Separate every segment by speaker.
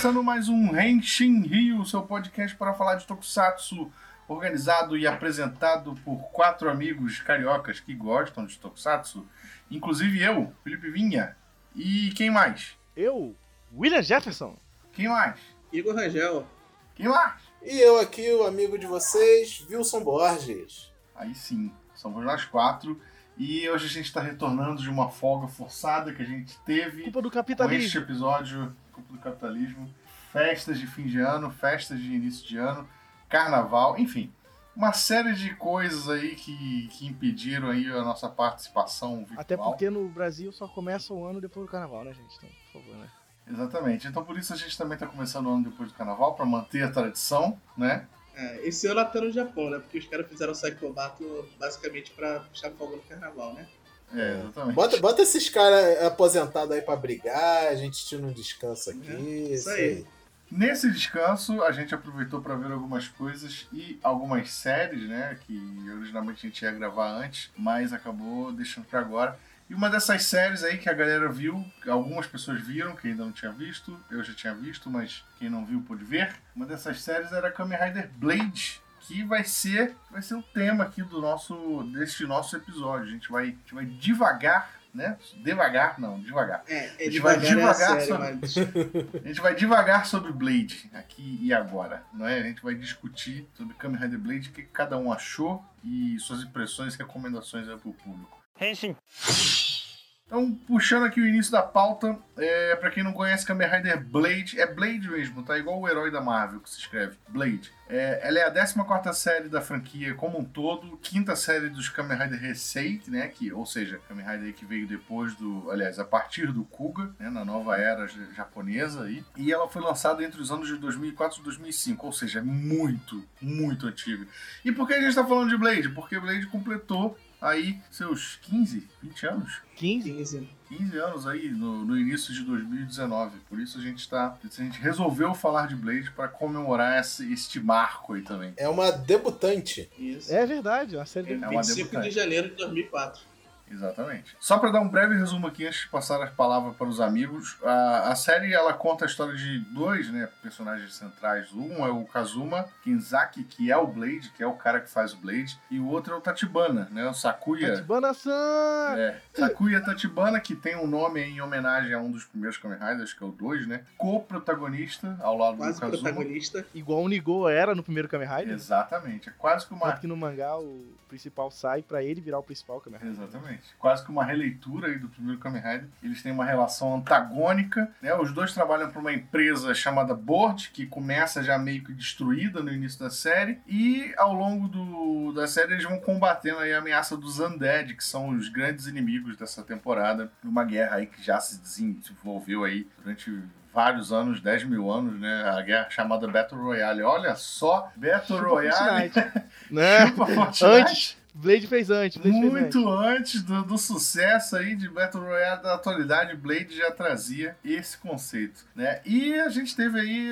Speaker 1: começando mais um Henshin Rio, seu podcast para falar de Tokusatsu, organizado e apresentado por quatro amigos cariocas que gostam de Tokusatsu, inclusive eu, Felipe Vinha. E quem mais?
Speaker 2: Eu, William Jefferson.
Speaker 1: Quem mais?
Speaker 3: Igor Rangel.
Speaker 1: Quem mais?
Speaker 4: E eu aqui, o amigo de vocês, Wilson Borges.
Speaker 1: Aí sim, somos nós quatro. E hoje a gente está retornando de uma folga forçada que a gente teve
Speaker 2: Culpa do
Speaker 1: com este
Speaker 2: capitalismo.
Speaker 1: episódio, culpa do capitalismo, festas de fim de ano, festas de início de ano, carnaval, enfim, uma série de coisas aí que, que impediram aí a nossa participação virtual.
Speaker 2: Até porque no Brasil só começa o ano depois do carnaval, né, gente? Então, por favor, né?
Speaker 1: Exatamente. Então por isso a gente também está começando o ano depois do carnaval para manter a tradição, né?
Speaker 3: É, esse ano até no Japão, né? Porque os caras fizeram o Battle basicamente pra puxar fogo no carnaval, né?
Speaker 1: É, exatamente.
Speaker 4: Bota, bota esses caras aposentados aí pra brigar, a gente tira um descanso aqui.
Speaker 3: É,
Speaker 4: isso
Speaker 3: aí.
Speaker 1: Nesse descanso, a gente aproveitou para ver algumas coisas e algumas séries, né? Que originalmente a gente ia gravar antes, mas acabou deixando para agora. E uma dessas séries aí que a galera viu, algumas pessoas viram, que ainda não tinha visto, eu já tinha visto, mas quem não viu pôde ver. Uma dessas séries era Kamen Rider Blade, que vai ser, vai ser o tema aqui do nosso, deste nosso episódio. A gente vai, a gente vai devagar, né? Devagar, não, devagar.
Speaker 3: É, é
Speaker 1: gente vai
Speaker 3: devagar, é a
Speaker 1: devagar
Speaker 3: série,
Speaker 1: só-
Speaker 3: mas...
Speaker 1: A gente vai devagar sobre Blade aqui e agora, não é? A gente vai discutir sobre Kamen Rider Blade, o que cada um achou e suas impressões e recomendações aí pro público. Então, puxando aqui o início da pauta, é, para quem não conhece Kamen Rider Blade, é Blade mesmo, tá? Igual o herói da Marvel que se escreve, Blade. É, ela é a 14 série da franquia como um todo, quinta série dos Kamen Rider Heisei, né? Que, ou seja, Kamen Rider que veio depois do, aliás, a partir do Kuga, né? Na nova era japonesa aí. E ela foi lançada entre os anos de 2004 e 2005, ou seja, é muito, muito antiga. E por que a gente tá falando de Blade? Porque Blade completou aí seus 15, 20 anos?
Speaker 2: 15?
Speaker 3: 15.
Speaker 1: 15 anos aí no, no início de 2019. Por isso a gente tá. A gente resolveu falar de Blade para comemorar esse, este marco aí também.
Speaker 4: É uma debutante.
Speaker 3: Isso.
Speaker 2: É verdade, uma série
Speaker 3: É,
Speaker 2: de...
Speaker 1: É uma
Speaker 3: 25
Speaker 1: debutante.
Speaker 3: de janeiro de 2004.
Speaker 1: Exatamente. Só para dar um breve resumo aqui antes de passar as palavras para os amigos, a, a série ela conta a história de dois né, personagens centrais. Um é o Kazuma Kinzaki, que é o Blade, que é o cara que faz o Blade, e o outro é o Tatibana, né, o Sakuya.
Speaker 2: Tatibana-san!
Speaker 1: É, Sakuya Tatibana, que tem um nome em homenagem a um dos primeiros Kamen Riders, que é o 2, né? Co-protagonista ao lado
Speaker 3: Quase
Speaker 1: do Kazuma.
Speaker 3: protagonista.
Speaker 2: Igual o Nigo era no primeiro Kamen Rider.
Speaker 1: Exatamente. É quase que uma.
Speaker 2: Tanto que no mangá o principal sai pra ele virar o principal Kamen Rider.
Speaker 1: Exatamente. Quase que uma releitura aí do primeiro Kamen Rider. Eles têm uma relação antagônica, né? Os dois trabalham para uma empresa chamada Board, que começa já meio que destruída no início da série. E ao longo do, da série eles vão combatendo aí a ameaça dos Undead, que são os grandes inimigos dessa temporada. Uma guerra aí que já se desenvolveu aí durante vários anos, 10 mil anos, né? A guerra chamada Battle Royale. Olha só, Battle
Speaker 2: Chupa
Speaker 1: Royale.
Speaker 2: Fortnite. né?
Speaker 1: Chupa Fortnite.
Speaker 2: Antes. Blade fez antes. Blade fez antes.
Speaker 1: Muito antes do, do sucesso aí de Battle Royale da atualidade, Blade já trazia esse conceito, né? E a gente teve aí,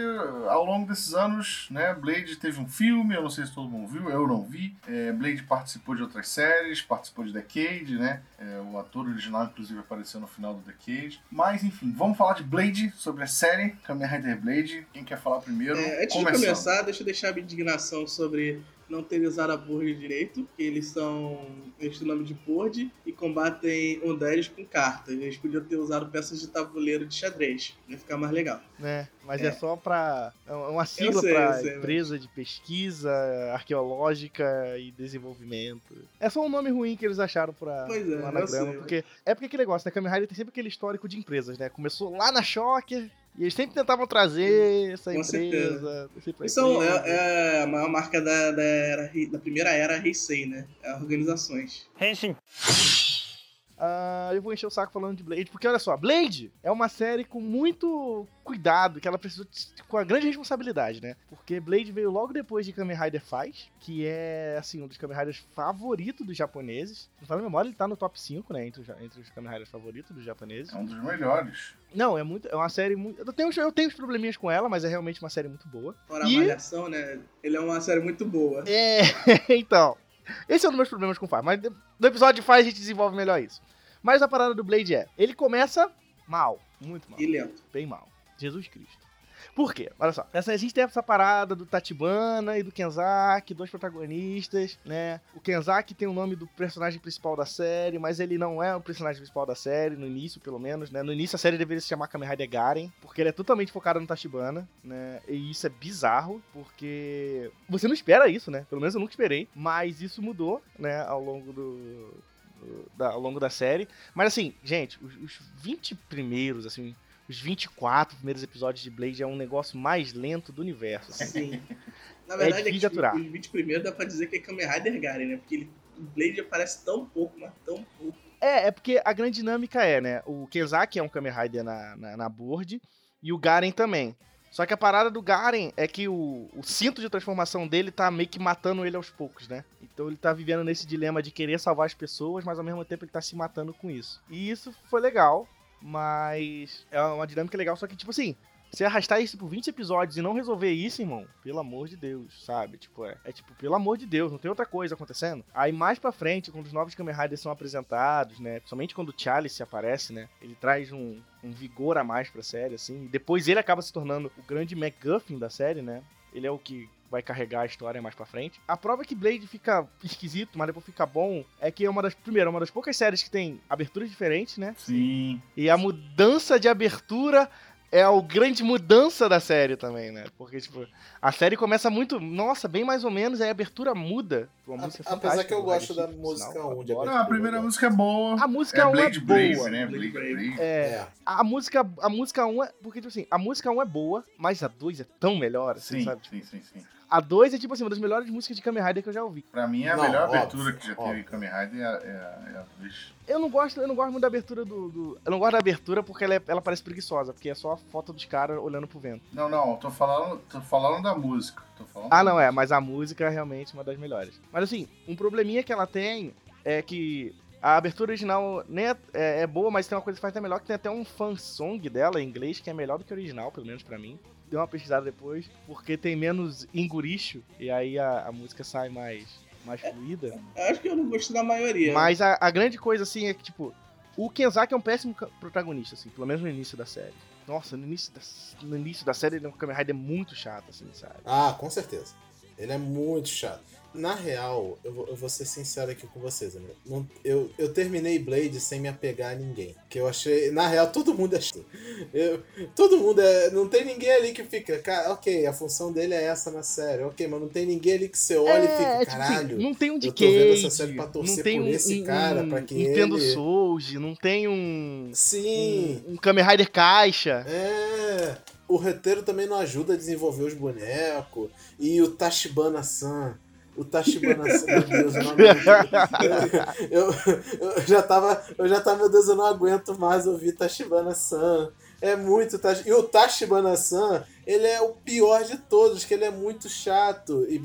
Speaker 1: ao longo desses anos, né? Blade teve um filme, eu não sei se todo mundo viu, eu não vi. É, Blade participou de outras séries, participou de Decade, né? É, o ator original, inclusive, apareceu no final do Decade. Mas, enfim, vamos falar de Blade, sobre a série Kamen Rider Blade. Quem quer falar primeiro?
Speaker 3: É, antes
Speaker 1: Começando.
Speaker 3: de começar, deixa eu deixar a minha indignação sobre não ter usado a Board direito. que Eles são. Eles têm o nome de Board e combatem undeads com cartas. Eles podiam ter usado peças de tabuleiro de xadrez. Ia ficar mais legal.
Speaker 2: né? Mas é,
Speaker 3: É.
Speaker 2: só pra. É uma sigla
Speaker 3: sei,
Speaker 2: pra
Speaker 3: sei,
Speaker 2: empresa de pesquisa arqueológica e desenvolvimento. É só um nome ruim que eles acharam pra
Speaker 3: Pois é,
Speaker 2: um anagrama.
Speaker 3: sei.
Speaker 2: Porque é porque aquele negócio, né? Kamen Rider tem sempre aquele histórico de empresas, né? Começou lá na Shocker. E eles sempre tentavam trazer essa
Speaker 3: Com
Speaker 2: empresa. empresa.
Speaker 3: é, é a maior marca da, da, era, da primeira era Heisei, né? É organizações.
Speaker 2: Ah, eu vou encher o saco falando de Blade, porque olha só, Blade é uma série com muito cuidado, que ela precisa de- com a grande responsabilidade, né? Porque Blade veio logo depois de Kamen Rider Faz, que é, assim, um dos Kamen Riders favoritos dos japoneses. Não falo a memória, ele tá no top 5, né? Entre os, entre os Kamen Riders favoritos dos japoneses.
Speaker 1: É um dos melhores.
Speaker 2: Não, é muito, é uma série muito. Eu tenho, eu tenho uns probleminhas com ela, mas é realmente uma série muito boa.
Speaker 3: Fora a
Speaker 2: E-
Speaker 3: malhação, né? Ele é uma série muito boa.
Speaker 2: É, então. Esse é um dos meus problemas com o mas no episódio de Faz a gente desenvolve melhor isso. Mas a parada do Blade é, ele começa mal, muito mal,
Speaker 3: E lento.
Speaker 2: bem mal. Jesus Cristo. Por quê? Olha só. Essa, a gente tem essa parada do Tatibana e do Kenzaki, dois protagonistas, né? O Kenzaki tem o nome do personagem principal da série, mas ele não é o personagem principal da série, no início, pelo menos, né? No início a série deveria se chamar Kamen Rider Garen, porque ele é totalmente focado no Tachibana, né? E isso é bizarro, porque você não espera isso, né? Pelo menos eu nunca esperei, mas isso mudou, né, ao longo do, da, ao longo da série. Mas assim, gente, os, os 20 primeiros, assim, os 24 primeiros episódios de Blade é um negócio mais lento do universo. Assim.
Speaker 3: Sim. Na verdade, é,
Speaker 2: difícil de aturar.
Speaker 3: os 20 primeiros dá pra dizer que é Kamen Rider Garen, né? Porque ele, o Blade aparece tão pouco, mas tão pouco.
Speaker 2: É, é porque a grande dinâmica é, né? O Kenzaki é um Kamen Rider na, na, na board e o Garen também. Só que a parada do Garen é que o, o cinto de transformação dele tá meio que matando ele aos poucos, né? Então ele tá vivendo nesse dilema de querer salvar as pessoas, mas ao mesmo tempo ele tá se matando com isso. E isso foi legal, mas é uma dinâmica legal, só que tipo assim, você arrastar isso por 20 episódios e não resolver isso, irmão, pelo amor de Deus, sabe? Tipo, é, é tipo, pelo amor de Deus, não tem outra coisa acontecendo. Aí mais pra frente, quando os novos Kamen Riders são apresentados, né? Principalmente quando o Charlie se aparece, né? Ele traz um, um vigor a mais pra série, assim. Depois ele acaba se tornando o grande MacGuffin da série, né? Ele é o que vai carregar a história mais pra frente. A prova que Blade fica esquisito, mas depois fica bom, é que é uma das. Primeiro, é uma das poucas séries que tem aberturas diferentes, né?
Speaker 1: Sim.
Speaker 2: E a mudança de abertura é a grande mudança da série também, né? Porque, tipo, a série começa muito. Nossa, bem mais ou menos, aí a abertura muda.
Speaker 4: A- Apesar que eu gosto da música
Speaker 2: Sinal,
Speaker 4: 1 de.
Speaker 1: Não, a primeira música é boa.
Speaker 2: A música
Speaker 1: é
Speaker 2: 1 é
Speaker 1: Blade
Speaker 2: boa.
Speaker 1: Brave, né?
Speaker 3: Blade
Speaker 1: Blade.
Speaker 3: Brave.
Speaker 2: É,
Speaker 4: É.
Speaker 2: a música, a música 1 é. Porque, tipo assim, a música 1 é boa, mas a 2 é tão melhor, assim,
Speaker 1: Sim,
Speaker 2: sabe?
Speaker 1: sim, sim, sim.
Speaker 2: A 2 é, tipo assim, uma das melhores músicas de Kamen Rider que eu já ouvi.
Speaker 1: Pra mim, a
Speaker 4: Não,
Speaker 1: melhor
Speaker 4: óbvio,
Speaker 1: abertura que já teve
Speaker 4: óbvio.
Speaker 1: em Kamen Rider é, a- é, é a 2.
Speaker 2: Eu não gosto, eu não gosto muito da abertura do. do- eu não gosto da abertura porque ela, é- ela parece preguiçosa, porque é só a foto dos caras olhando pro vento.
Speaker 1: Não, não, tô falando, tô falando da música. Tô falando
Speaker 2: Ah,
Speaker 1: da
Speaker 2: não, é,
Speaker 1: música.
Speaker 2: mas a música é realmente uma das melhores. Mas assim, um probleminha que ela tem é que a abertura original nem é, é- é boa, mas tem uma coisa que faz até melhor, que tem até um fan song dela em inglês que é melhor do que o original, pelo menos pra mim. Deu uma pesquisada depois, porque tem menos enguricho, e aí a, a música sai mais, mais fluida.
Speaker 3: Eu acho que eu não gostei da maioria.
Speaker 2: Mas a, a grande coisa, assim, é que, tipo, o Kenzaki é um péssimo protagonista, assim, pelo menos no início da série. Nossa, no início da, no início da série, ele é um Kamen Rider muito chato, assim, sabe?
Speaker 4: Ah, com certeza. Ele é muito chato. Na real, eu vou, eu vou ser sincero aqui com vocês, amigo. Não- eu, eu terminei Blade sem me apegar a ninguém. Que eu achei. Na real, todo mundo é. chato. Eu, todo mundo é. Não tem ninguém ali que fica. Cara, ok, a função dele é essa na série. Ok, mas não tem ninguém ali que você olha e fica.
Speaker 2: tipo assim,
Speaker 4: Caralho.
Speaker 2: não tem um
Speaker 4: eu tô vendo essa
Speaker 2: Decade,
Speaker 4: série pra torcer
Speaker 2: não tem
Speaker 4: por
Speaker 2: um,
Speaker 4: esse
Speaker 2: um,
Speaker 4: cara,
Speaker 2: um
Speaker 4: pra que
Speaker 2: Nintendo
Speaker 4: ele-
Speaker 2: Souls, não tem um,
Speaker 4: Sim.
Speaker 2: um, um Kamen Rider Caixa.
Speaker 4: É. O roteiro também não ajuda a desenvolver os bonecos. E o Tachibana-san. O Tachibana-san, meu Deus, o nome dele. eu, eu já tava. Eu já tava, meu Deus, eu não aguento mais ouvir Tachibana-san. É muito. E o Tachibana-san, ele é o pior de todos, que ele é muito chato. E,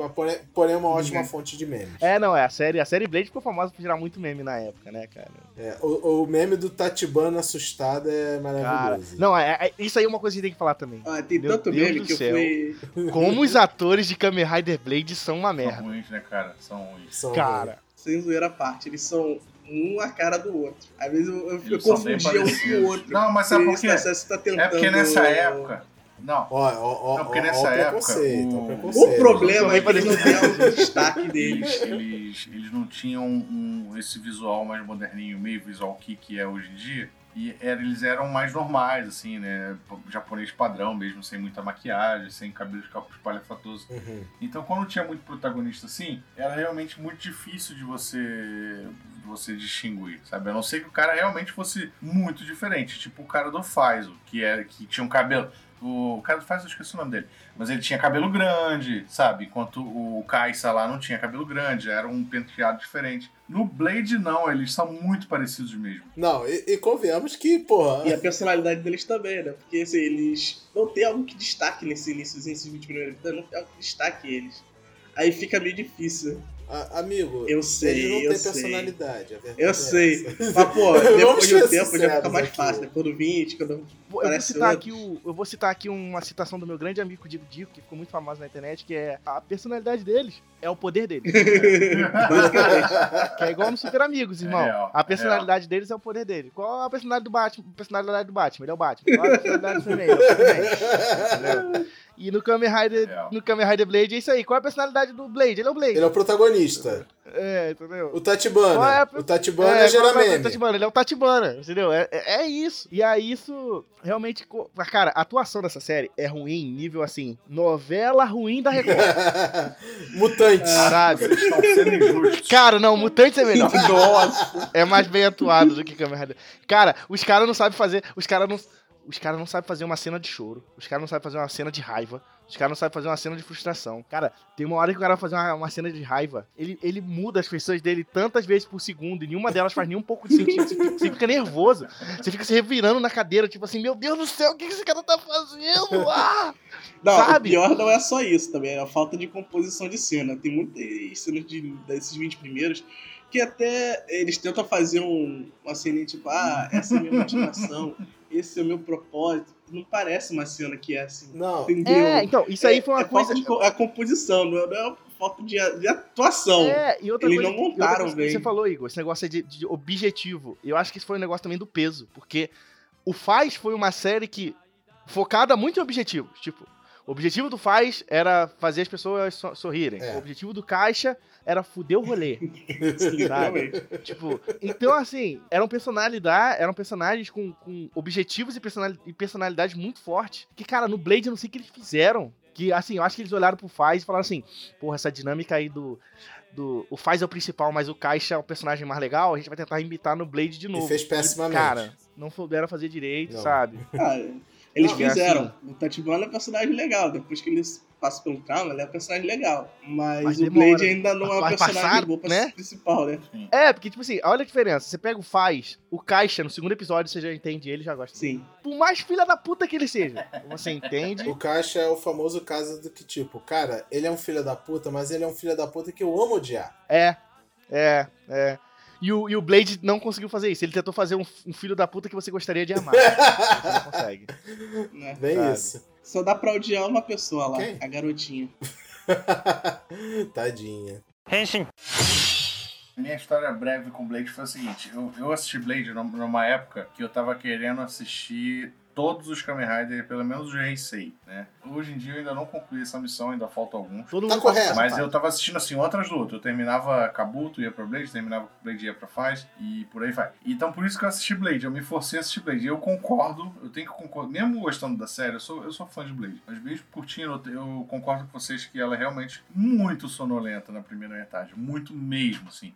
Speaker 4: porém, é uma ótima
Speaker 3: Uhum.
Speaker 4: fonte de memes.
Speaker 2: É, não, é a série. A série Blade ficou famosa por gerar muito meme na época, né, cara?
Speaker 4: É, o, o meme do Tatibana assustado é
Speaker 2: Cara,
Speaker 4: maravilhoso.
Speaker 2: não, é, é- isso aí é uma coisa que a gente tem que falar também.
Speaker 3: Ah, tem
Speaker 2: Meu
Speaker 3: tanto
Speaker 2: Deus
Speaker 3: meme
Speaker 2: do
Speaker 3: que eu
Speaker 2: céu.
Speaker 3: fui.
Speaker 2: Como os atores de Kamen Rider Blade são uma
Speaker 1: São
Speaker 2: merda.
Speaker 1: ruins, né, cara? São ruins.
Speaker 4: São
Speaker 2: Cara,
Speaker 3: Sem zoeira à parte, eles são um a cara do outro. Às vezes eu, eu, eu confundia um com o outro.
Speaker 1: Não, mas sabe por
Speaker 3: Esse
Speaker 1: quê?
Speaker 3: processo tá tentando...
Speaker 1: É porque nessa época. Não,
Speaker 4: Ó, ó, ó,
Speaker 1: Não, porque nessa
Speaker 4: ó
Speaker 1: época, o-
Speaker 4: o
Speaker 3: problema é que eles não têm o destaque deles.
Speaker 1: eles, eles, não tinham um, esse visual mais moderninho, meio visual que, que é hoje em dia. E era, eles eram mais normais, assim, né? Japonês padrão mesmo, sem muita maquiagem, sem cabelo espalhafatoso.
Speaker 4: Uhum.
Speaker 1: Então, quando tinha muito protagonista assim, era realmente muito difícil de você de você distinguir, sabe? A não ser que o cara realmente fosse muito diferente, tipo o cara do Faizo, que era que tinha um cabelo o cara do Faizo, eu esqueci o nome dele, mas ele tinha cabelo grande, sabe? Enquanto o Kaisa lá não tinha cabelo grande, era um penteado diferente. No Blade não, eles são muito parecidos mesmo.
Speaker 4: Não, e, e convenhamos que, porra.
Speaker 3: E a personalidade deles também, né? Porque assim, eles não tem algo que destaque nesse início, nesses 20 primeiros episódios, não tem algo que destaque eles. Aí fica meio difícil.
Speaker 4: A- amigo,
Speaker 3: Eu sei,
Speaker 4: ele não
Speaker 3: eu
Speaker 4: tem
Speaker 3: sei.
Speaker 4: personalidade.
Speaker 3: Eu
Speaker 4: é
Speaker 3: sei. Mas, pô, depois de um tempo já fica mais fácil. Depois do 20, quando
Speaker 2: vou
Speaker 3: parece
Speaker 2: citar
Speaker 3: outro.
Speaker 2: aqui o, eu vou citar aqui uma citação do meu grande amigo Dico Dico, que ficou muito famoso na internet, que é a personalidade deles é o poder deles.
Speaker 3: Basicamente.
Speaker 2: Que é igual no Super Amigos, irmão.
Speaker 1: É real,
Speaker 2: a personalidade deles é o poder dele. Qual a personalidade do Batman? A personalidade do Batman, ele é o Batman. Qual a personalidade do Superman? É? E no Kamen Rider,
Speaker 1: Real.
Speaker 2: no Kamen Rider Blade é isso aí. Qual é a personalidade do Blade? Ele é o Blade.
Speaker 4: Ele é o protagonista.
Speaker 2: É, entendeu?
Speaker 4: O Tatibana.
Speaker 2: É
Speaker 4: O Tatibana
Speaker 2: É,
Speaker 4: é,
Speaker 2: é o. Tatibana? Ele é o Tatibana, entendeu? É, é, é isso. E aí isso realmente... Cara, a atuação dessa série é ruim, nível assim, novela ruim da Record,
Speaker 4: Mutantes.
Speaker 2: sabe?
Speaker 1: Injustos.
Speaker 2: Cara, não, Mutantes é melhor.
Speaker 1: Nossa.
Speaker 2: É mais bem atuado do que Rider. Cara, os caras não sabem fazer. Os caras não. Os caras não sabem fazer uma cena de choro. Os caras não sabem fazer uma cena de raiva. Os caras não sabem fazer uma cena de frustração. Cara, tem uma hora que o cara vai fazer uma, uma cena de raiva. Ele, ele muda as feições dele tantas vezes por segundo e nenhuma delas faz nem um pouco de sentido. Você fica, você fica nervoso. Você fica se revirando na cadeira, tipo assim, meu Deus do céu, o que esse cara tá fazendo? Ah!
Speaker 3: Não,
Speaker 2: Sabe?
Speaker 3: o pior não é só isso também, é a falta de composição de cena. Tem muitas cenas de, desses 20 primeiros que até eles tentam fazer um, uma cena tipo, ah, essa é a minha motivação, esse é o meu propósito. Não parece uma cena que é assim.
Speaker 4: Não.
Speaker 3: Entendeu?
Speaker 2: É, então, isso aí
Speaker 3: É-
Speaker 2: foi uma
Speaker 3: é
Speaker 2: coisa.
Speaker 3: Falta de, a composição, não é, não é falta de, de atuação.
Speaker 2: É, e outra
Speaker 3: Eles
Speaker 2: coisa,
Speaker 3: não montaram bem.
Speaker 2: você falou, Igor, esse negócio é de, de objetivo. Eu acho que isso foi um negócio também do peso, porque o Faz foi uma série que focada muito em objetivos. Tipo, o objetivo do Faz era fazer as pessoas so- sorrirem.
Speaker 4: É.
Speaker 2: O objetivo do Caixa era fuder o rolê.
Speaker 3: Literalmente.
Speaker 2: tipo, então assim, eram personalidades, eram personagens com, com objetivos e, personali- e personalidades muito fortes. Que, cara, no Blade eu não sei o que eles fizeram. Que, assim, eu acho que eles olharam pro Faz e falaram assim, porra, essa dinâmica aí do. Do, o Faz é o principal, mas o Caixa é o personagem mais legal. A gente vai tentar imitar no Blade de novo.
Speaker 4: fez pessimamente.
Speaker 2: Cara, não souberam fazer direito,
Speaker 4: Não.
Speaker 2: sabe?
Speaker 3: Cara, eles
Speaker 2: Não, é
Speaker 3: fizeram.
Speaker 2: assim.
Speaker 3: O Tatibana é um personagem legal. Depois que eles passam pelo trauma, ele é um personagem legal. Mas,
Speaker 2: Mas
Speaker 3: o
Speaker 2: demora.
Speaker 3: Blade ainda não é um personagem
Speaker 2: passar,
Speaker 3: bom pra
Speaker 2: né?
Speaker 3: ser principal, né?
Speaker 2: É, porque, tipo assim, olha a diferença. Você pega o Faz, o Caixa, no segundo episódio você já entende ele já gosta.
Speaker 3: Sim.
Speaker 2: Por mais filha da puta que ele seja, você entende.
Speaker 4: O Caixa é o famoso caso do que, tipo, cara, ele é um filho da puta, mas ele é um filho da puta que eu amo odiar.
Speaker 2: É, é, é. E o, e o Blade não conseguiu fazer isso. Ele tentou fazer um, um filho da puta que você gostaria de amar. Você não consegue.
Speaker 3: Né?
Speaker 4: Bem
Speaker 2: Sabe.
Speaker 4: isso.
Speaker 3: Só dá pra odiar uma pessoa lá,
Speaker 4: Quem?
Speaker 3: a garotinha.
Speaker 4: Tadinha.
Speaker 1: Minha história breve com Blade foi a seguinte: eu, eu assisti Blade num- numa época que eu tava querendo assistir todos os Kamen Rider, pelo menos os Heisei, né? Hoje em dia eu ainda não concluí essa missão, ainda falta alguns.
Speaker 2: Todo
Speaker 4: Tá correto.
Speaker 1: Mas
Speaker 2: essa
Speaker 1: eu tava assistindo assim, um atrás do outro. Eu terminava Kabuto, ia pra Blade, terminava Blade, ia pra Faz, e por aí vai. Então por isso que eu assisti Blade, eu me forcei a assistir Blade. E eu concordo, eu tenho que concordar, mesmo gostando da série, eu sou, eu sou fã de Blade. Mas mesmo curtindo, eu, eu concordo com vocês que ela é realmente muito sonolenta na primeira metade. Muito mesmo, assim.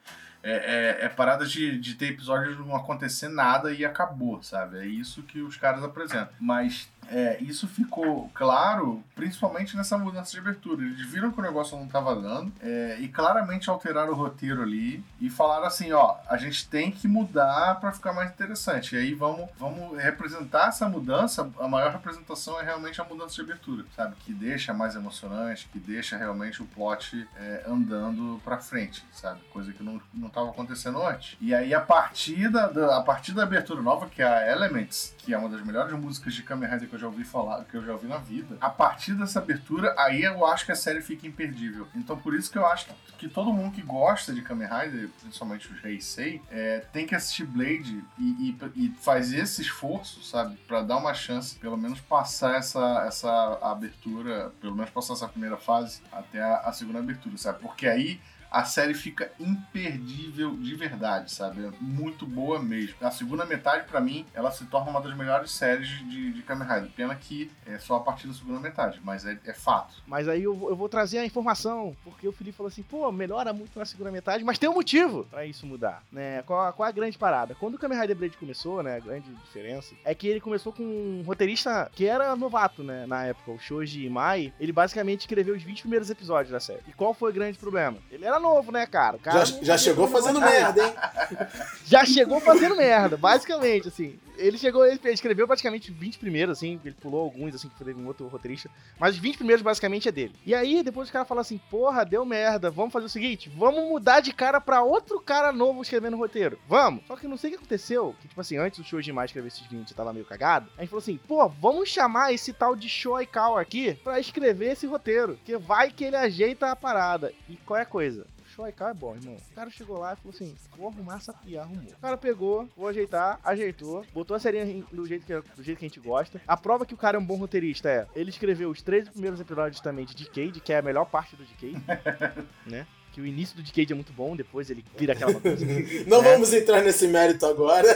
Speaker 1: É, é, é parada de, de ter episódios não acontecer nada e acabou, sabe? É isso que os caras apresentam. Mas é, isso ficou claro, principalmente nessa mudança de abertura. Eles viram que o negócio não estava dando é, e claramente alteraram o roteiro ali e falaram assim: ó, a gente tem que mudar para ficar mais interessante. E aí vamos, vamos representar essa mudança. A maior representação é realmente a mudança de abertura, sabe? Que deixa mais emocionante, que deixa realmente o plot é, andando para frente, sabe? Coisa que não, não tava acontecendo antes. E aí a partir da, da- a partir da abertura nova, que é a Elements, que é uma das melhores músicas de Kamen Rider que eu já ouvi falar, que eu já ouvi na vida, a partir dessa abertura, aí eu acho que a série fica imperdível. Então por isso que eu acho que, todo mundo que gosta de Kamen Rider, principalmente os Heisei, é, tem que assistir Blade e, e, e fazer esse esforço, sabe? Pra dar uma chance, pelo menos passar essa, essa abertura, pelo menos passar essa primeira fase até a, a segunda abertura, sabe? Porque aí a série fica imperdível de verdade, sabe? É muito boa mesmo. A segunda metade, pra mim, ela se torna uma das melhores séries de, de Kamen Rider. Pena que é só a partir da segunda metade, mas é, é fato.
Speaker 2: Mas aí eu, vou- eu vou trazer a informação, porque o Felipe falou assim, pô, melhora muito na segunda metade, mas tem um motivo pra isso mudar, né? Qual, qual a grande parada? Quando o Kamen Rider Blade começou, né, a grande diferença, é que ele começou com um roteirista que era novato, né, na época, o Shoji Imai, ele basicamente escreveu os 20 primeiros episódios da série. E qual foi o grande problema? Ele era novo, né, cara? Cara
Speaker 4: Já, já chegou fazendo merda, hein?
Speaker 2: Já chegou fazendo merda, basicamente, assim. Ele chegou, ele escreveu praticamente 20 primeiros, assim, ele pulou alguns, assim, que foi um outro roteirista. Mas os 20 primeiros basicamente é dele. E aí, depois o cara fala assim, porra, deu merda, vamos fazer o seguinte, vamos mudar de cara pra outro cara novo escrevendo o roteiro. Vamos! Só que não sei o que aconteceu, que tipo assim, antes do Shoji mais escrever esses 20, tava meio cagado. A gente falou assim, pô, vamos chamar esse tal de Shoikawa aqui pra escrever esse roteiro, que vai que ele ajeita a parada. E qual é a coisa? Shoikawa é bom, irmão. O cara chegou lá e falou assim: vou arrumar essa e arrumou. O cara pegou, vou ajeitar, ajeitou, botou a série do jeito, que, do jeito que a gente gosta. A prova que o cara é um bom roteirista é: ele escreveu os três primeiros episódios também de Decade, que é a melhor parte do Decade, né? Que o início do Decade é muito bom, depois ele vira aquela coisa.
Speaker 4: Não
Speaker 2: né?
Speaker 4: vamos entrar nesse mérito agora.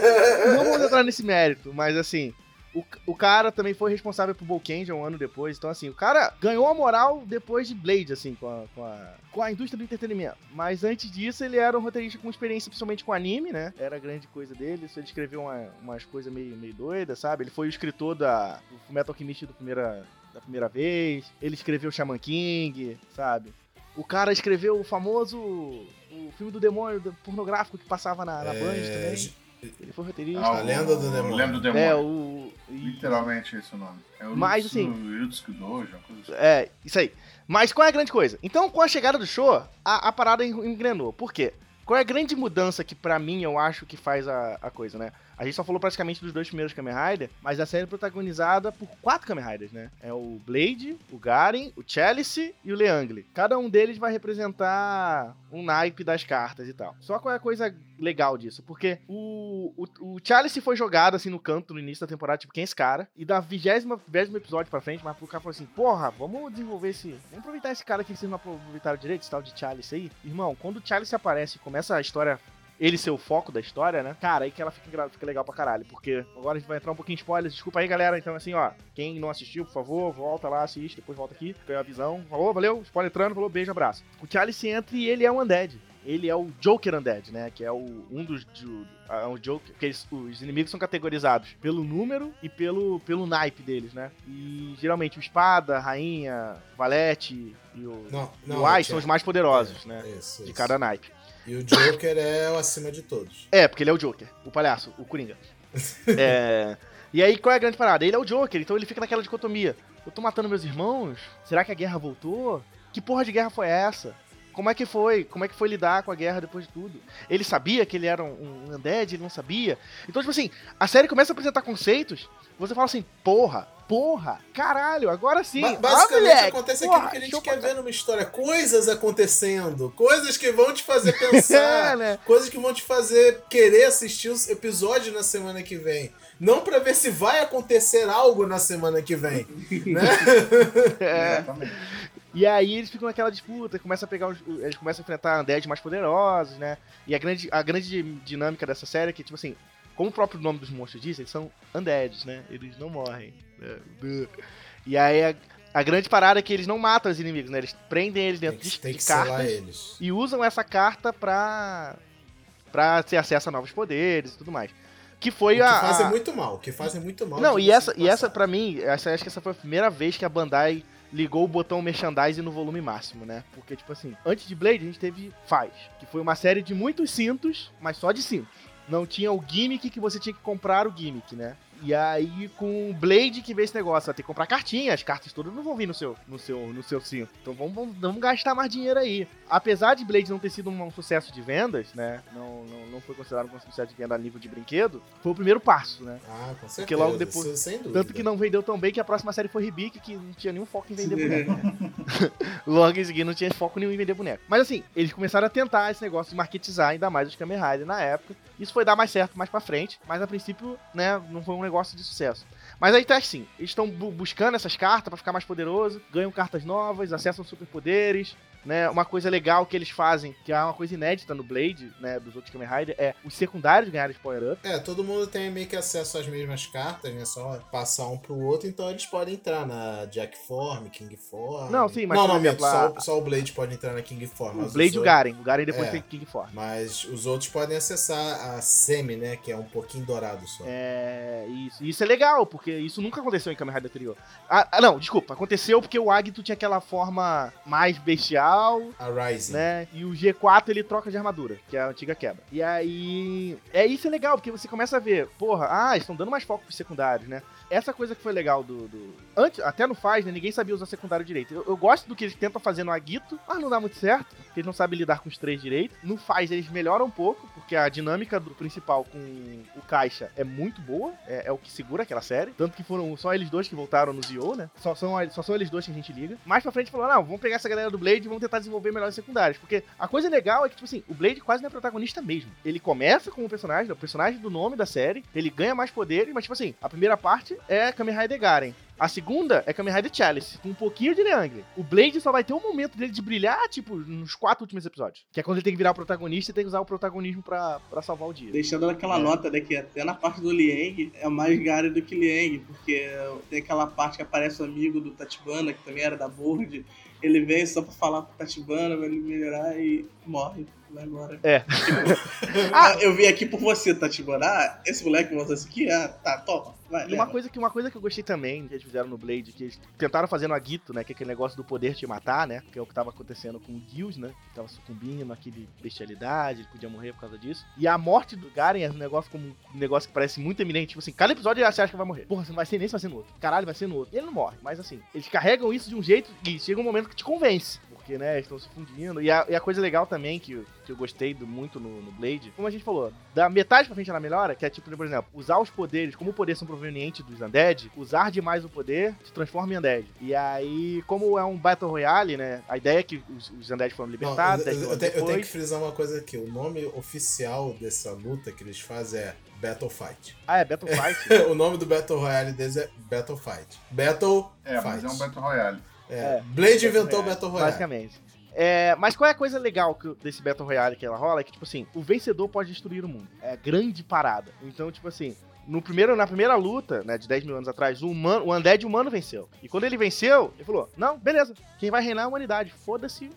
Speaker 2: Não vamos entrar nesse mérito, mas assim, o, o cara também foi responsável por Bolkenja um ano depois. Então, assim, o cara ganhou a moral depois de Blade, assim, com a, com a, com a indústria do entretenimento. Mas antes disso, ele era um roteirista com experiência principalmente com anime, né? Era a grande coisa dele. Ele escreveu uma, umas coisas meio, meio doidas, sabe? Ele foi o escritor da, do Metal Alchemist do primeira, da primeira vez. Ele escreveu Shaman King, sabe? O cara escreveu o famoso. O filme do demônio pornográfico que passava na, na Band
Speaker 4: É,
Speaker 2: também. Ele foi roteirista.
Speaker 1: Ah,
Speaker 4: A Lenda do Demônio.
Speaker 1: Lenda do Demônio.
Speaker 2: É, o.
Speaker 1: Literalmente esse é o nome. É o
Speaker 2: Mas,
Speaker 1: Yutsu-
Speaker 2: assim-
Speaker 1: Yutsuki Dojo, uma coisa assim.
Speaker 2: É, isso aí. Mas qual é a grande coisa? Então, com a chegada do show, a, a parada en- engrenou. Por quê? Qual é a grande mudança que, pra mim, eu acho que faz a, a coisa, né? A gente só falou praticamente dos dois primeiros Kamen Rider, mas a série é protagonizada por quatro Kamen Riders, né? É o Blade, o Garen, o Chalice e o Leangle. Cada um deles vai representar um naipe das cartas e tal. Só qual é a coisa legal disso? Porque o, o, o Chalice foi jogado assim no canto no início da temporada, tipo, quem é esse cara? E da vigésima, vigésimo episódio pra frente, mas o cara falou assim: porra, vamos desenvolver esse. Vamos aproveitar esse cara aqui que vocês não aproveitaram direito, esse tal de Chalice aí. Irmão, quando o Chalice aparece e começa a história ele ser o foco da história, né? Cara, aí que ela fica, fica legal pra caralho. Porque agora a gente vai entrar um pouquinho em spoilers. Desculpa aí, galera. Então, assim, ó. Quem não assistiu, por favor, volta lá, assiste, depois volta aqui. Ganha a visão. Falou, valeu. Spoiler entrando, falou, beijo, abraço. O Chalice entra e ele é um undead. Ele é o Joker Undead, né? Que é o, um dos. Do, é o Joker. Porque eles- os inimigos são categorizados pelo número e pelo, pelo naipe deles, né? E geralmente o espada, rainha, valete e o.
Speaker 4: Não, não.
Speaker 2: o Ice
Speaker 4: tinha-
Speaker 2: são os mais poderosos,
Speaker 4: é,
Speaker 2: né?
Speaker 4: Isso,
Speaker 2: De
Speaker 4: isso.
Speaker 2: cada naipe.
Speaker 4: E o Joker é o acima de todos.
Speaker 2: É, porque ele é o Joker, o palhaço, o Coringa. É, E aí, qual é a grande parada? Ele é o Joker, então ele fica naquela dicotomia. Eu tô matando meus irmãos? Será que a guerra voltou? Que porra de guerra foi essa? Como é que foi? Como é que foi lidar com a guerra depois de tudo? Ele sabia que ele era um, um undead, ele não sabia. Então, tipo assim, a série começa a apresentar conceitos, você fala assim, porra, porra, caralho, agora sim.
Speaker 4: Ba-
Speaker 2: ah,
Speaker 4: basicamente
Speaker 2: moleque,
Speaker 4: acontece
Speaker 2: porra,
Speaker 4: aquilo que a gente quer ver numa história. Coisas acontecendo. Coisas que vão te fazer
Speaker 2: É,
Speaker 4: pensar.
Speaker 2: né?
Speaker 4: coisas que vão te fazer querer assistir os episódios na semana que vem. Não pra ver se vai acontecer algo na semana que vem. né?
Speaker 2: É.
Speaker 1: Exatamente.
Speaker 2: E aí eles ficam naquela disputa, começam a pegar os, eles começam a enfrentar undead mais poderosos, né? E a grande, a grande dinâmica dessa série é que, tipo assim, como o próprio nome dos monstros diz, eles são undeads, né? Eles não morrem. né? E aí a, a grande parada é que eles não matam os inimigos, né? Eles prendem eles
Speaker 4: Tem
Speaker 2: dentro
Speaker 4: que,
Speaker 2: de,
Speaker 4: tem
Speaker 2: de
Speaker 4: que
Speaker 2: cartas
Speaker 4: eles.
Speaker 2: e usam essa carta pra, pra ter acesso a novos poderes e tudo mais. Que foi
Speaker 4: que
Speaker 2: a.
Speaker 4: fazem
Speaker 2: a-
Speaker 4: muito mal. Que fazem muito mal.
Speaker 2: não, e essa, e essa pra mim, essa, acho que essa foi a primeira vez que a Bandai ligou o botão merchandising no volume máximo, né? Porque, tipo assim, antes de Blade a gente teve Faz, que foi uma série de muitos cintos, mas só de cintos. Não tinha o gimmick que você tinha que comprar o gimmick, né? E aí com o Blade que veio esse negócio, vai ter que comprar cartinha, as cartas todas não vão vir no seu, no seu, no seu cinto. Então vamos, vamos, vamos gastar mais dinheiro aí. Apesar de Blade não ter sido um, sucesso de vendas, né? Não, não, não foi considerado um sucesso de venda a nível de brinquedo, foi o primeiro passo, né?
Speaker 4: Ah, com certeza.
Speaker 2: Porque logo depois-
Speaker 4: isso sem dúvida.
Speaker 2: Tanto que não vendeu tão bem que a próxima série foi Ribic, que não tinha nenhum foco em vender boneco. né? Logo em seguida não tinha foco nenhum em vender boneco. Mas assim, eles começaram a tentar esse negócio de marketizar ainda mais os Kamen Rider na época. Isso foi dar mais certo mais pra frente, mas a princípio, né, não foi um negócio de sucesso. Mas aí tá assim, eles estão bu- buscando essas cartas pra ficar mais poderoso, ganham cartas novas, acessam superpoderes, né? Uma coisa legal que eles fazem, que é uma coisa inédita no Blade, né, dos outros Kamen Rider, é os secundários ganharem power up.
Speaker 4: É, todo mundo tem meio que acesso às mesmas cartas, né? Só passar um pro outro, então eles podem entrar na Jack Form, King Form.
Speaker 2: Não, sim, mas,
Speaker 4: Não, não,
Speaker 2: exemplo,
Speaker 4: só, só o Blade pode entrar na King Form.
Speaker 2: O Blade e o Garen. O Garen depois
Speaker 4: É.
Speaker 2: tem King Form.
Speaker 4: Mas os outros podem acessar a Semi, né? Que é um pouquinho dourado só.
Speaker 2: É, isso. Isso é legal, porque isso nunca aconteceu em Kamen Rider anterior. Ah, ah, não, desculpa. Aconteceu porque o Agito tinha aquela forma mais bestial Geral,
Speaker 4: A Rising.
Speaker 2: né? E o G4 ele troca de armadura, que é a antiga quebra. E aí. É isso é legal, porque você começa a ver, porra, ah, estão dando mais foco pros secundários, né? Essa coisa que foi legal do. do- Antes, até no faz, né? Ninguém sabia usar secundário direito. Eu, eu gosto do que eles tentam fazer no Agito, mas não dá muito certo, porque eles não sabem lidar com os três direito. No faz, eles melhoram um pouco, porque a dinâmica do principal com o Caixa é muito boa, é, é o que segura aquela série. Tanto que foram só eles dois que voltaram no Zio, né? Só são, só são eles dois que a gente liga. Mais pra frente falou: não, vamos pegar essa galera do Blade e vamos tentar desenvolver melhores secundários. Porque a coisa legal é que, tipo assim, o Blade quase não é protagonista mesmo. Ele começa com o personagem, o personagem do nome da série, ele ganha mais poder, mas, tipo assim, a primeira parte é Kamen Rider Garen. A segunda é Kamen Rider Chalice, com um pouquinho de Leangre. O Blade só vai ter um momento dele de brilhar, tipo, nos quatro últimos episódios. Que é quando ele tem que virar o protagonista e tem que usar o protagonismo pra, pra salvar o dia.
Speaker 3: Deixando aquela
Speaker 2: É.
Speaker 3: nota, né, que até na parte do Liang é mais Garen do que Liang, porque tem aquela parte que aparece o amigo do Tatibana, que também era da board. Ele vem só pra falar com o Tatibana, vai ele melhorar e morre. Vai embora.
Speaker 2: É.
Speaker 3: ah, eu vim aqui por você, Tatibana. Ah, esse moleque você isso aqui? Ah, tá, toma. Vai,
Speaker 2: E uma coisa, que, uma coisa que eu gostei também, que eles fizeram no Blade, que eles tentaram fazer no Aguito, né? Que é aquele negócio do poder te matar, né? Que é o que tava acontecendo com o Gills, né? Que tava sucumbindo àquele bestialidade, ele podia morrer por causa disso. E a morte do Garen é um negócio como um negócio que parece muito eminente. Tipo assim, cada episódio você acha que vai morrer. Porra, você não vai ser nesse, vai ser no outro. Caralho, vai ser no outro. E ele não morre, mas assim, eles carregam isso de um jeito e chega um momento que te convence. Porque, né, estão se fundindo. E a, e a coisa legal também, que, eu- que eu gostei do- muito no, no Blade, como a gente falou, da metade pra frente ela melhora, que é tipo, por exemplo, usar os poderes, como o poder são provenientes dos Undead, usar demais o poder te transforma em Undead. E aí, como é um Battle Royale, né, a ideia é que os, os Undead foram
Speaker 4: Não,
Speaker 2: libertados,
Speaker 4: eu,
Speaker 2: 10
Speaker 4: eu,
Speaker 2: anos
Speaker 4: te- eu tenho que
Speaker 2: depois.
Speaker 4: frisar uma coisa aqui. O nome oficial dessa luta que eles fazem é Battle Fight.
Speaker 2: Ah, é Battle Fight?
Speaker 4: o nome do Battle Royale deles é Battle Fight. Battle
Speaker 1: É,
Speaker 4: Fight.
Speaker 1: mas é um Battle Royale.
Speaker 4: É,
Speaker 2: É.
Speaker 4: Blade inventou o
Speaker 1: Royale.
Speaker 4: Battle Royale.
Speaker 2: Basicamente. É, mas qual é a coisa legal que- desse Battle Royale que ela rola? É que, tipo assim, o vencedor pode destruir o mundo. É a grande parada. Então, tipo assim, no primeiro, na primeira luta, né, de 10 mil anos atrás, o, humano, o Undead humano venceu. E quando ele venceu, ele falou: Não, beleza, quem vai reinar é a humanidade. Foda-se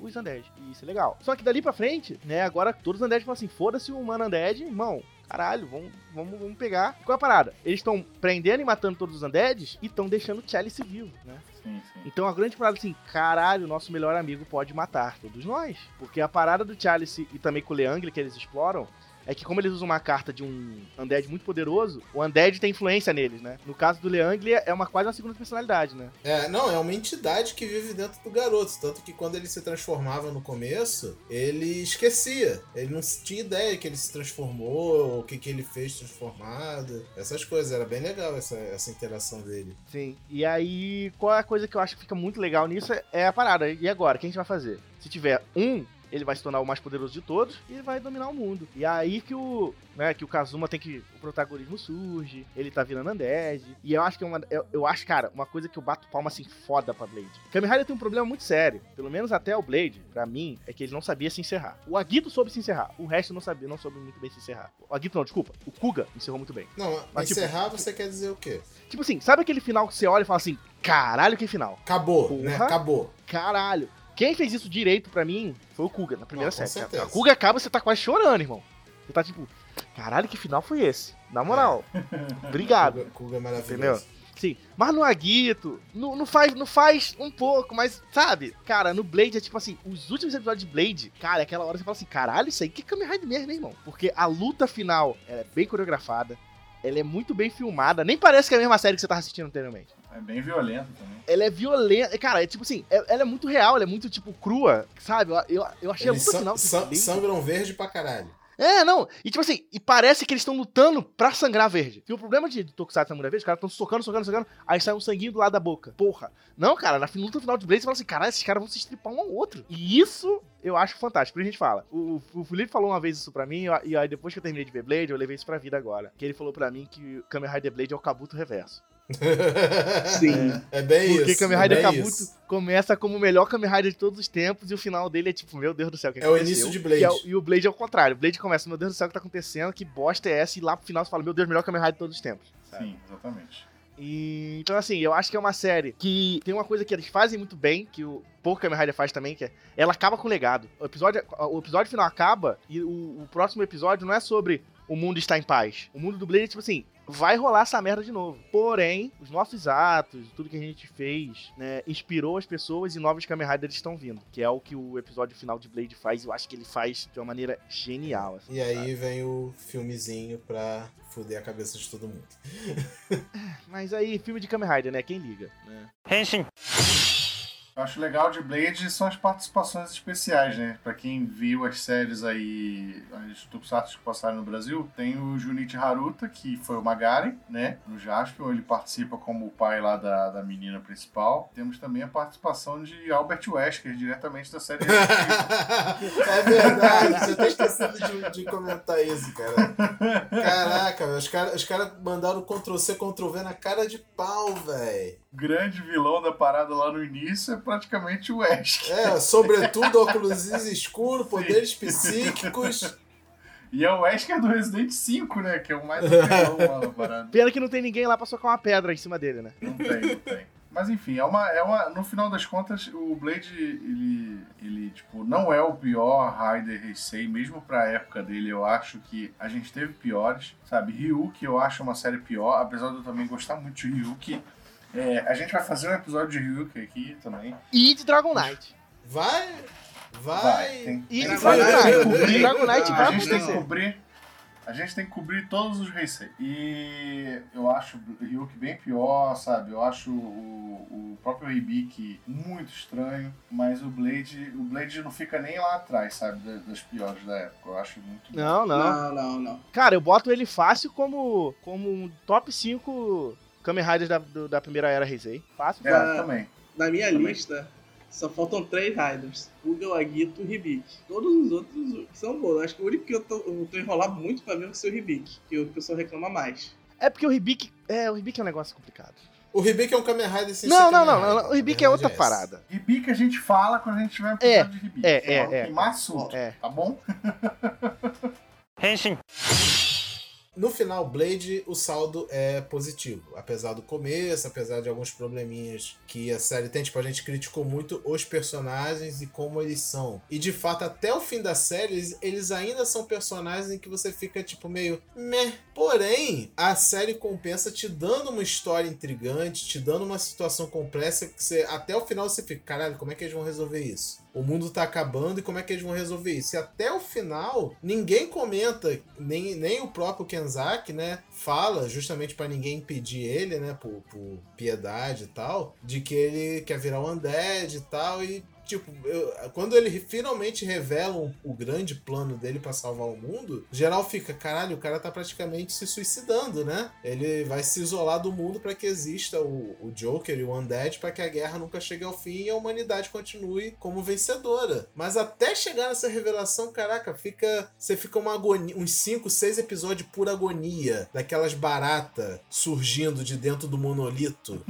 Speaker 2: os Undead. E isso é legal. Só que dali pra frente, né, agora todos os Undead falam assim: Foda-se o humano Undead, irmão. Caralho, vamos, vamos, vamos pegar. Qual é a parada? Eles estão prendendo e matando todos os Undeads e estão deixando o Chalice vivo, né?
Speaker 1: Sim, sim.
Speaker 2: Então a grande parada assim, caralho, nosso melhor amigo pode matar todos nós. Porque a parada do Chalice e também com o Leangle que eles exploram é que como eles usam uma carta de um Undead muito poderoso, o Undead tem influência neles, né? No caso do Leangle é uma quase uma segunda personalidade, né?
Speaker 4: É, não, é uma entidade que vive dentro do garoto. Tanto que quando ele se transformava no começo, ele esquecia. Ele não tinha ideia que ele se transformou, o que, que ele fez transformado. Essas coisas. Era bem legal essa, essa interação dele.
Speaker 2: Sim. E aí, qual é a coisa que eu acho que fica muito legal nisso é- é a parada. E agora, o que a gente vai fazer? Se tiver um, ele vai se tornar o mais poderoso de todos e ele vai dominar o mundo. E aí que o, né, que o Kazuma tem que o protagonismo surge, ele tá virando Undead. E eu acho que é uma eu, eu acho, cara, uma coisa que eu bato palma assim foda pra Blade. Kamen Rider tem um problema muito sério, pelo menos até o Blade, pra mim, é que ele não sabia se encerrar. O Agito soube se encerrar, o resto não sabia, não soube muito bem se encerrar. O Agito não, desculpa, o Kuga encerrou muito bem.
Speaker 4: Não,
Speaker 2: Mas, tipo,
Speaker 4: encerrar você quer dizer o quê?
Speaker 2: Tipo assim, sabe aquele final que você olha e fala assim, caralho, que final?
Speaker 4: Acabou, né?
Speaker 2: Porra.
Speaker 4: Acabou.
Speaker 2: Caralho. Quem fez isso direito pra mim foi o Kuga, na primeira
Speaker 4: Não,
Speaker 2: série. A Kuga acaba você tá quase chorando, irmão. Você tá tipo, caralho, que final foi esse? Na moral. Obrigado.
Speaker 4: Kuga, Kuga é maravilhoso.
Speaker 2: Entendeu? Sim. Mas no Aguito, não, não, faz, não faz um pouco, mas, sabe? Cara, no Blade é tipo assim, os últimos episódios de Blade, cara, é aquela hora que você fala assim, caralho, isso aí que é Kamen Rider mesmo, hein, irmão? Porque a luta final é bem coreografada, ela é muito bem filmada, nem parece que é a mesma série que você tava assistindo anteriormente.
Speaker 1: É bem violento também.
Speaker 2: Ela é violenta. Cara, é tipo assim, é- ela é muito real, ela é muito, tipo, crua, sabe? Eu, eu, achei
Speaker 4: Eles
Speaker 2: a luta
Speaker 4: san-
Speaker 2: final.
Speaker 4: san- sangram verde pra caralho.
Speaker 2: É, não. E tipo assim, e parece que eles estão lutando pra sangrar verde. E o problema de Tokusatsu Samurai Verde, os caras estão socando, socando, socando, aí sai um sanguinho do lado da boca. Porra. Não, cara, na luta final de Blade, você fala assim, caralho, esses caras vão se estripar um ao outro. E isso eu acho fantástico. Por isso a gente fala. O, o Felipe falou uma vez isso pra mim, e aí depois que eu terminei de ver Blade, eu levei isso pra vida agora. Que ele falou pra mim que o Kamen Rider Blade é o Kabuto reverso.
Speaker 3: Sim.
Speaker 4: É bem
Speaker 2: Porque
Speaker 4: isso.
Speaker 2: Kamen
Speaker 4: é
Speaker 2: Rider
Speaker 4: bem
Speaker 2: Kabuto
Speaker 4: isso.
Speaker 2: começa como o melhor Kamen Rider de todos os tempos e o final dele é tipo, meu Deus do céu, o que
Speaker 4: É o
Speaker 2: aconteceu?
Speaker 4: início de Blade.
Speaker 2: E, é o- e o Blade é o contrário. O Blade começa, meu Deus do céu, o que tá acontecendo? Que bosta é essa? E lá pro final você fala, meu Deus, melhor Kamen Rider de todos os tempos. sabe?
Speaker 1: Sim, exatamente.
Speaker 2: E, então, assim, eu acho que é uma série que tem uma coisa que eles fazem muito bem, que o pouco Kamen Rider faz também, que é ela acaba com o legado. O episódio, o episódio final acaba e o, o próximo episódio não é sobre o mundo está em paz. O mundo do Blade é tipo assim, vai rolar essa merda de novo. Porém, os nossos atos, tudo que a gente fez, né, inspirou as pessoas e novos Kamen Riders estão vindo. Que é o que o episódio final de Blade faz. E eu acho que ele faz de uma maneira genial. assim,
Speaker 4: E aí
Speaker 2: sabe?
Speaker 4: vem o filmezinho pra fuder a cabeça de todo mundo.
Speaker 2: Mas aí, filme de Kamen Rider, né? Quem liga? Né?
Speaker 1: Eu acho legal de Blade são as participações especiais, né? Pra quem viu as séries aí, as Tokusatsu que passaram no Brasil, tem o Junichi Haruta, que foi o Magaren, né? No Jaspion, ele participa como o pai lá da, da menina principal. Temos também a participação de Albert Wesker, diretamente da série.
Speaker 4: é verdade, você tá esquecendo de, de comentar isso, cara. Caraca, os caras os cara mandaram Ctrl-C, Ctrl-V na cara de pau, velho.
Speaker 1: Grande vilão da parada lá no início é praticamente o Wesker.
Speaker 4: É, sobretudo óculos escuros, poderes psíquicos.
Speaker 1: E é o Wesker do Resident 5, né? Que é o mais vilão lá da parada.
Speaker 2: Pena que não tem ninguém lá pra socar uma pedra em cima dele, né?
Speaker 1: Não tem, não tem. Mas enfim, é uma, é uma. No final das contas, o Blade, ele. ele, tipo, não é o pior Raider Heisei, mesmo pra época dele, eu acho que a gente teve piores, sabe? Ryuki eu acho uma série pior, apesar de eu também gostar muito de Ryuki. É, a gente vai fazer um episódio de Ryuki aqui também.
Speaker 2: E de Dragon Knight.
Speaker 4: Vai, vai.
Speaker 1: Vai, tem,
Speaker 2: E
Speaker 1: tem-
Speaker 2: de
Speaker 3: Dragon Knight.
Speaker 2: Dragon Knight vai
Speaker 1: a gente tem que
Speaker 2: acontecer.
Speaker 1: cobrir. A gente tem que cobrir todos os Heisei. E eu acho o Ryuki bem pior, sabe? Eu acho o, o próprio Hibiki muito estranho, mas o Blade, o Blade não fica nem lá atrás, sabe? da- Das piores da época. Eu acho muito bom.
Speaker 2: Não, não.
Speaker 3: Não, não, não.
Speaker 2: Cara, eu boto ele fácil como, como um top 5 Kamen Riders da, do- da primeira era Heisei. Fácil.
Speaker 1: É, também.
Speaker 3: Na minha
Speaker 1: Também.
Speaker 3: lista, só faltam três Riders. Puga, o Aguito e o Hibiki. Todos os outros são bons. Acho que o único que eu tô, eu tô enrolado muito pra ver vai ser o Hibiki, que o pessoal reclama mais.
Speaker 2: É porque o Hibiki. É, o Hibiki é um negócio complicado.
Speaker 4: O Hibiki é um Kamen Rider sem
Speaker 2: Não,
Speaker 4: ser
Speaker 2: não,
Speaker 4: Kamen
Speaker 2: não, não, O Hibiki
Speaker 4: A
Speaker 2: é outra
Speaker 4: essa.
Speaker 2: parada.
Speaker 1: Hibiki a gente fala quando a gente tiver um
Speaker 2: É,
Speaker 1: de Hibiki.
Speaker 2: é, é, é.
Speaker 1: queimar assunto,
Speaker 2: É.
Speaker 1: tá bom?
Speaker 4: No final, Blade, o saldo é positivo. Apesar do começo, apesar de alguns probleminhas que a série tem. Tipo, a gente criticou muito os personagens e como eles são. E de fato, até o fim da série, eles, ainda são personagens em que você fica, tipo, meio meh. Porém, a série compensa te dando uma história intrigante, te dando uma situação complexa que você, até o final você fica, caralho, como é que eles vão resolver isso? O mundo tá acabando e como é que eles vão resolver isso? E até o final, ninguém comenta, nem, nem o próprio Kenzaki, né? Fala, justamente pra ninguém impedir ele, né? Por, por piedade e tal, de que ele quer virar um undead e tal. E, tipo, eu- quando ele finalmente revelam o grande plano dele pra salvar o mundo, geral fica, caralho, o cara tá praticamente se suicidando, né? Ele vai se isolar do mundo pra que exista o, o Joker e o Undead pra que a guerra nunca chegue ao fim e a humanidade continue como vencedora. Mas até chegar nessa revelação, caraca, fica. Você fica uma agonia, uns 5, 6 episódios por agonia, daquelas baratas surgindo de dentro do monolito.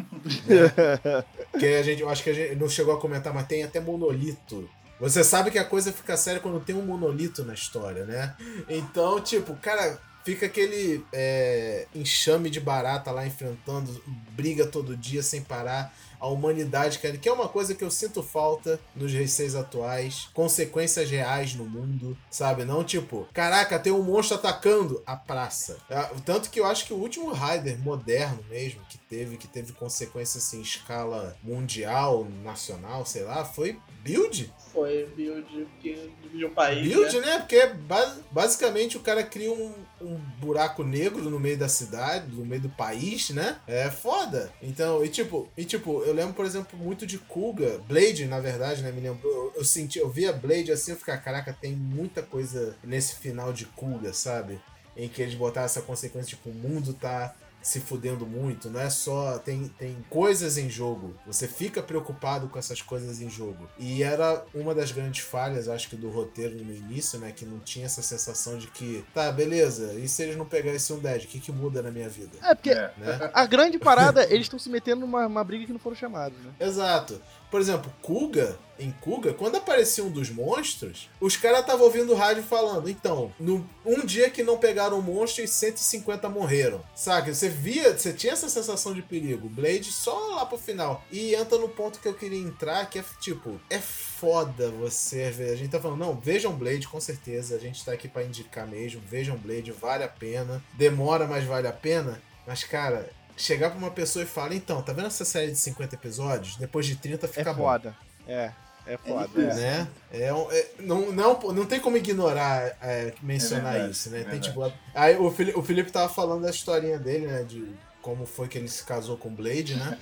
Speaker 4: né? que a gente, eu acho que a gente não chegou a comentar, mas tem até monolito. Você sabe que a coisa fica séria quando tem um monolito na história, né? Então, tipo, cara, fica aquele é, enxame de barata lá enfrentando, briga todo dia sem parar. A humanidade, que é uma coisa que eu sinto falta nos receios atuais. Consequências reais no mundo, sabe? Não tipo, caraca, tem um monstro atacando a praça. Ah, Tanto que eu acho que o último Raider moderno mesmo, que teve, que teve consequências assim, em escala mundial, nacional, sei lá, foi Build.
Speaker 3: Foi build que dividiu o país.
Speaker 4: Build,
Speaker 3: né?
Speaker 4: né? Porque ba- basicamente o cara cria um, um buraco negro no meio da cidade, no meio do país, né? É foda. Então, e tipo, e tipo, eu lembro, por exemplo, muito de Kuga, Blade, na verdade, né? Me lembrou. Eu, eu senti, eu via Blade assim, eu ficava, caraca, tem muita coisa nesse final de Kuga, sabe? Em que eles botaram essa consequência, tipo, o mundo tá se fudendo muito, não é só. Tem, tem coisas em jogo. Você fica preocupado com essas coisas em jogo. E era uma das grandes falhas, acho que, do roteiro no início, né? Que não tinha essa sensação de que, tá, beleza, e se eles não pegarem esse Undead, o que, que muda na minha vida?
Speaker 2: É, porque
Speaker 1: É.
Speaker 4: Né?
Speaker 2: a grande parada, eles estão se metendo numa uma briga que não foram chamados, né?
Speaker 4: Exato. Por exemplo, Kuga, em Kuga, quando aparecia um dos monstros, os caras estavam ouvindo o rádio falando, então, no, um dia que não pegaram o monstro e 150 morreram. Saca? Você via, você tinha essa sensação de perigo. Blade só lá pro final. E entra no ponto que eu queria entrar, que é tipo, é foda você ver. A gente tá falando, não, vejam Blade com certeza. A gente tá aqui para indicar mesmo. Vejam Blade, vale a pena. Demora, mas vale a pena. Mas, cara, chegar pra uma pessoa e falar, então, tá vendo essa série de 50 episódios? Depois de 30 fica
Speaker 2: é
Speaker 4: bom.
Speaker 2: foda. É. É foda.
Speaker 1: É.
Speaker 4: Né? É, um- é- não, não, não tem como ignorar é, mencionar
Speaker 1: É verdade,
Speaker 4: isso, né?
Speaker 1: é
Speaker 4: tem, tipo, aí o Felipe, o Felipe tava falando da historinha dele, né? De como foi que ele se casou com Blade, né?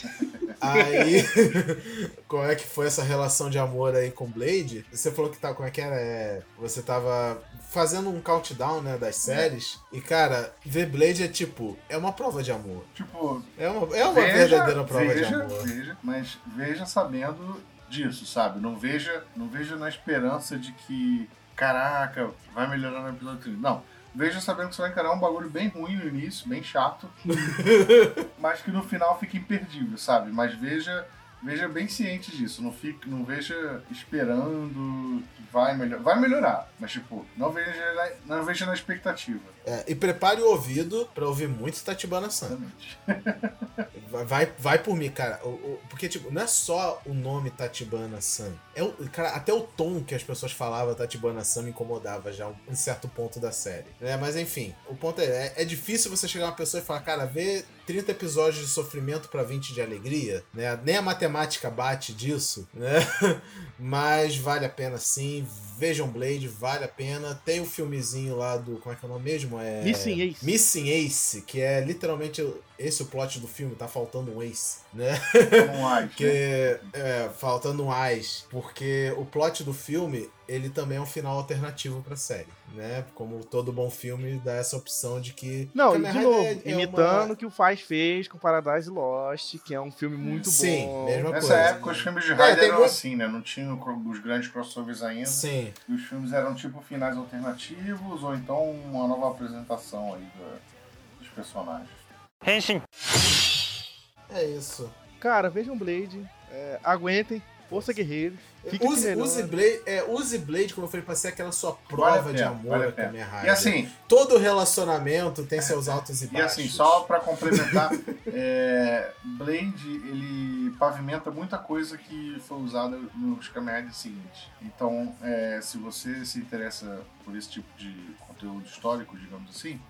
Speaker 4: aí, como é que foi essa relação de amor aí com Blade? Você falou que tá, como é que era? É, você tava fazendo um countdown, né, das séries. E, cara, ver Blade é tipo, é uma prova de amor.
Speaker 1: Tipo,
Speaker 4: É uma, é uma
Speaker 1: veja,
Speaker 4: verdadeira prova
Speaker 1: veja,
Speaker 4: de amor.
Speaker 1: Veja, mas veja sabendo disso, sabe? Não veja, não veja na esperança de que, caraca, vai melhorar no episódio 30. Não. Veja sabendo que você vai encarar um bagulho bem ruim no início, bem chato, mas que no final fica imperdível, sabe? Mas veja, veja bem ciente disso. Não, fique, não veja esperando que vai melhorar. Vai melhorar, mas tipo, não veja na, não veja na expectativa.
Speaker 4: É, e prepare o ouvido pra ouvir muito Tatibana.
Speaker 1: Exatamente.
Speaker 4: Vai, vai, por mim, cara. O- o- porque, tipo, não é só o nome Tatibana San. É o, cara, até o tom que as pessoas falavam Tatibana San me incomodava já em certo ponto da série. né? mas enfim, o ponto é, é, é difícil você chegar uma pessoa e falar, cara, vê 30 episódios de sofrimento pra 20 de alegria, né? Nem a matemática bate disso, né? Mas vale a pena sim. Vejam Blade, vale a pena. Tem o filmezinho lá do. Como é que é o nome mesmo? É...
Speaker 2: Missing Ace.
Speaker 4: Missing Ace, que é literalmente esse o plot do filme, tá faltando um Ace, né?
Speaker 1: Como mais, né?
Speaker 4: Porque é, faltando um Ace, porque o plot do filme, ele também é um final alternativo pra série, né? Como todo bom filme dá essa opção de que
Speaker 2: Não, e de
Speaker 4: Rider
Speaker 2: novo,
Speaker 4: é- é
Speaker 2: imitando
Speaker 4: uma-
Speaker 2: o que o Faz fez com Paradise Lost, que é um filme muito
Speaker 4: Sim,
Speaker 2: bom.
Speaker 4: mesma
Speaker 1: Nessa
Speaker 4: coisa.
Speaker 1: época os filmes de
Speaker 4: É,
Speaker 1: Raider
Speaker 4: tem
Speaker 1: eram
Speaker 4: muito-
Speaker 1: assim, né? Não tinham os grandes crossovers ainda.
Speaker 4: Sim,
Speaker 1: E os filmes eram tipo finais alternativos ou então uma nova apresentação aí da- dos personagens.
Speaker 4: é isso.
Speaker 2: Cara, vejam Blade, é, aguentem, força guerreiros. Fica
Speaker 4: Use, use, Blade, é, use Blade, como eu falei, pra ser aquela sua
Speaker 1: Vale
Speaker 4: prova
Speaker 1: a
Speaker 4: de
Speaker 1: pena,
Speaker 4: amor
Speaker 1: vale a
Speaker 4: a
Speaker 1: E assim,
Speaker 4: Todo relacionamento tem seus altos e
Speaker 1: e
Speaker 4: baixos.
Speaker 1: assim, só pra complementar, é, Blade ele pavimenta muita coisa que foi usada nos Kamen seguintes. Então, é, se você se interessa por esse tipo de conteúdo histórico, digamos assim,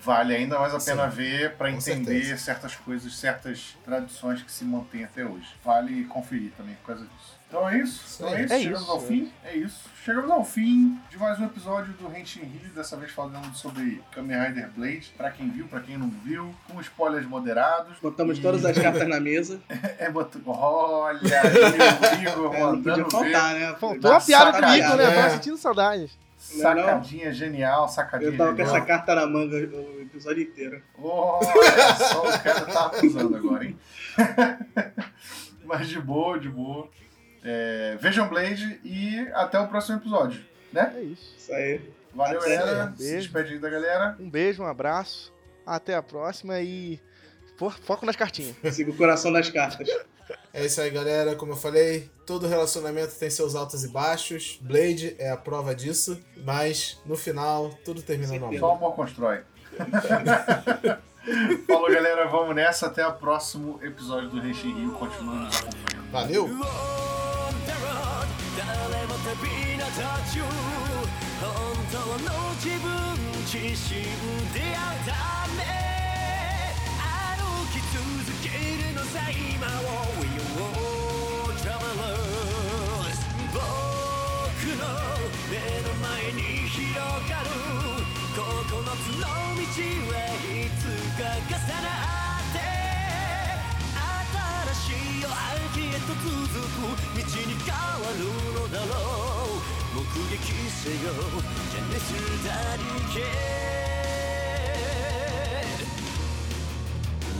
Speaker 1: vale ainda mais a pena
Speaker 4: Sim,
Speaker 1: ver pra
Speaker 4: com
Speaker 1: entender
Speaker 4: certeza.
Speaker 1: certas coisas, certas tradições que se mantêm até hoje. Vale conferir também por causa disso. Então é isso. Então é isso.
Speaker 2: É
Speaker 1: Chegamos
Speaker 2: isso,
Speaker 1: ao
Speaker 2: é.
Speaker 1: fim. É isso. Chegamos ao fim de mais um episódio do Henshin Rio, dessa vez falando sobre Kamen Rider Blade, pra quem viu, pra quem não viu, com spoilers moderados.
Speaker 3: Botamos
Speaker 1: E-
Speaker 3: todas as cartas na mesa.
Speaker 1: É, botou... Olha aí, o Igor
Speaker 3: É, não podia
Speaker 1: mandando ver.
Speaker 3: faltar, né?
Speaker 2: Faltou uma piada Nico, né? Eu tava sentindo saudades.
Speaker 1: Sacadinha genial, sacadinha
Speaker 3: Eu tava com
Speaker 1: genial.
Speaker 3: essa carta na manga o episódio inteiro.
Speaker 1: Olha só, o cara tá acusando agora, hein? Mas de boa, de boa. É, vejam Blade e até o próximo episódio, né?
Speaker 2: É isso.
Speaker 3: Isso aí.
Speaker 1: Valeu,
Speaker 3: Até,
Speaker 1: galera. Se
Speaker 2: beijo.
Speaker 1: despede aí da galera.
Speaker 2: Um beijo, um abraço. Até a próxima e fo- foco nas cartinhas.
Speaker 3: Siga o coração das cartas.
Speaker 4: É isso aí, galera. Como eu falei, todo relacionamento tem seus altos e baixos. Blade é a prova disso. Mas no final, tudo termina no
Speaker 3: Certeza.
Speaker 1: Só o
Speaker 4: amor.
Speaker 1: constrói. Falou, galera. Vamos nessa. Até o próximo episódio do Reixin Rio. Continua nos acompanhando.
Speaker 4: Valeu!
Speaker 5: 本当の自分自身出会うため歩き続けるのさ今を We will travelers 僕の目の前に広がる。9つの道はいつか重なって新しい夜明けへと続く道に変わる。のだろう。目撃せよジェネスダリケ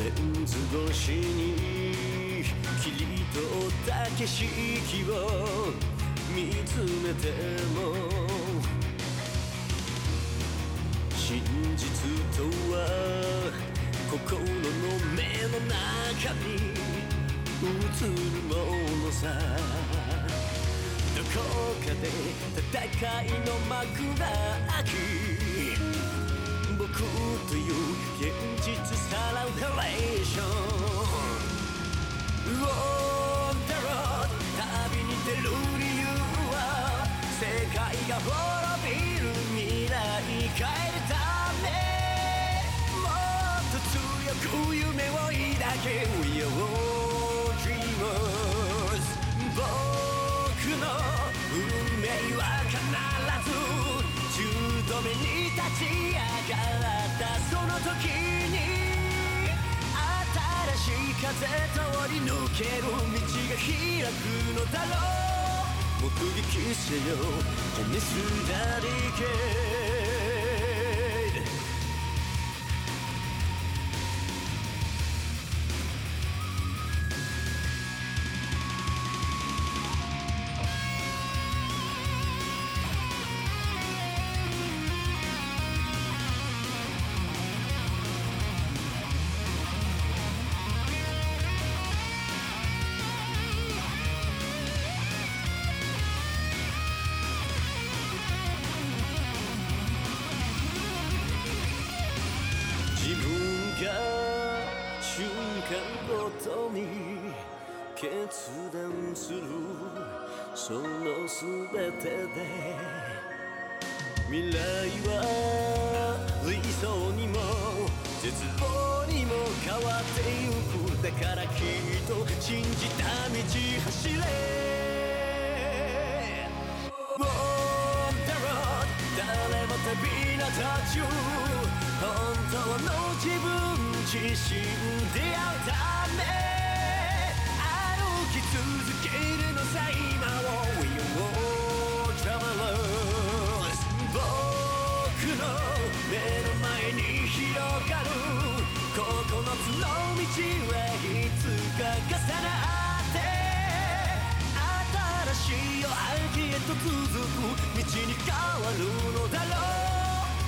Speaker 5: レンズ越しに切り取った景色を見つめても真実とは心の目の中に映るものさ。どこかで戦いの幕が開き僕という現実さらうヘレーション。On the road 旅に出る理由は世界が滅びる未来変えるため。もっと強く夢を抱け We are 命は必ず10度目に立ち上がったその時に新しい風通り抜ける道が開くのだろう。目撃せよ。ジェネスダリ絶望にも変わってゆくだからきっと信じた道走れ On the road 誰も旅立たちゅ本当の自分自身出会うため歩き続けるのさ今を We are travelers 僕の目の前につの道はいつか重なって新しい夜明けへと続く道に変わるのだろ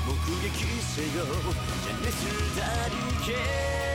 Speaker 5: う。目撃せよ。ジェネスダリケ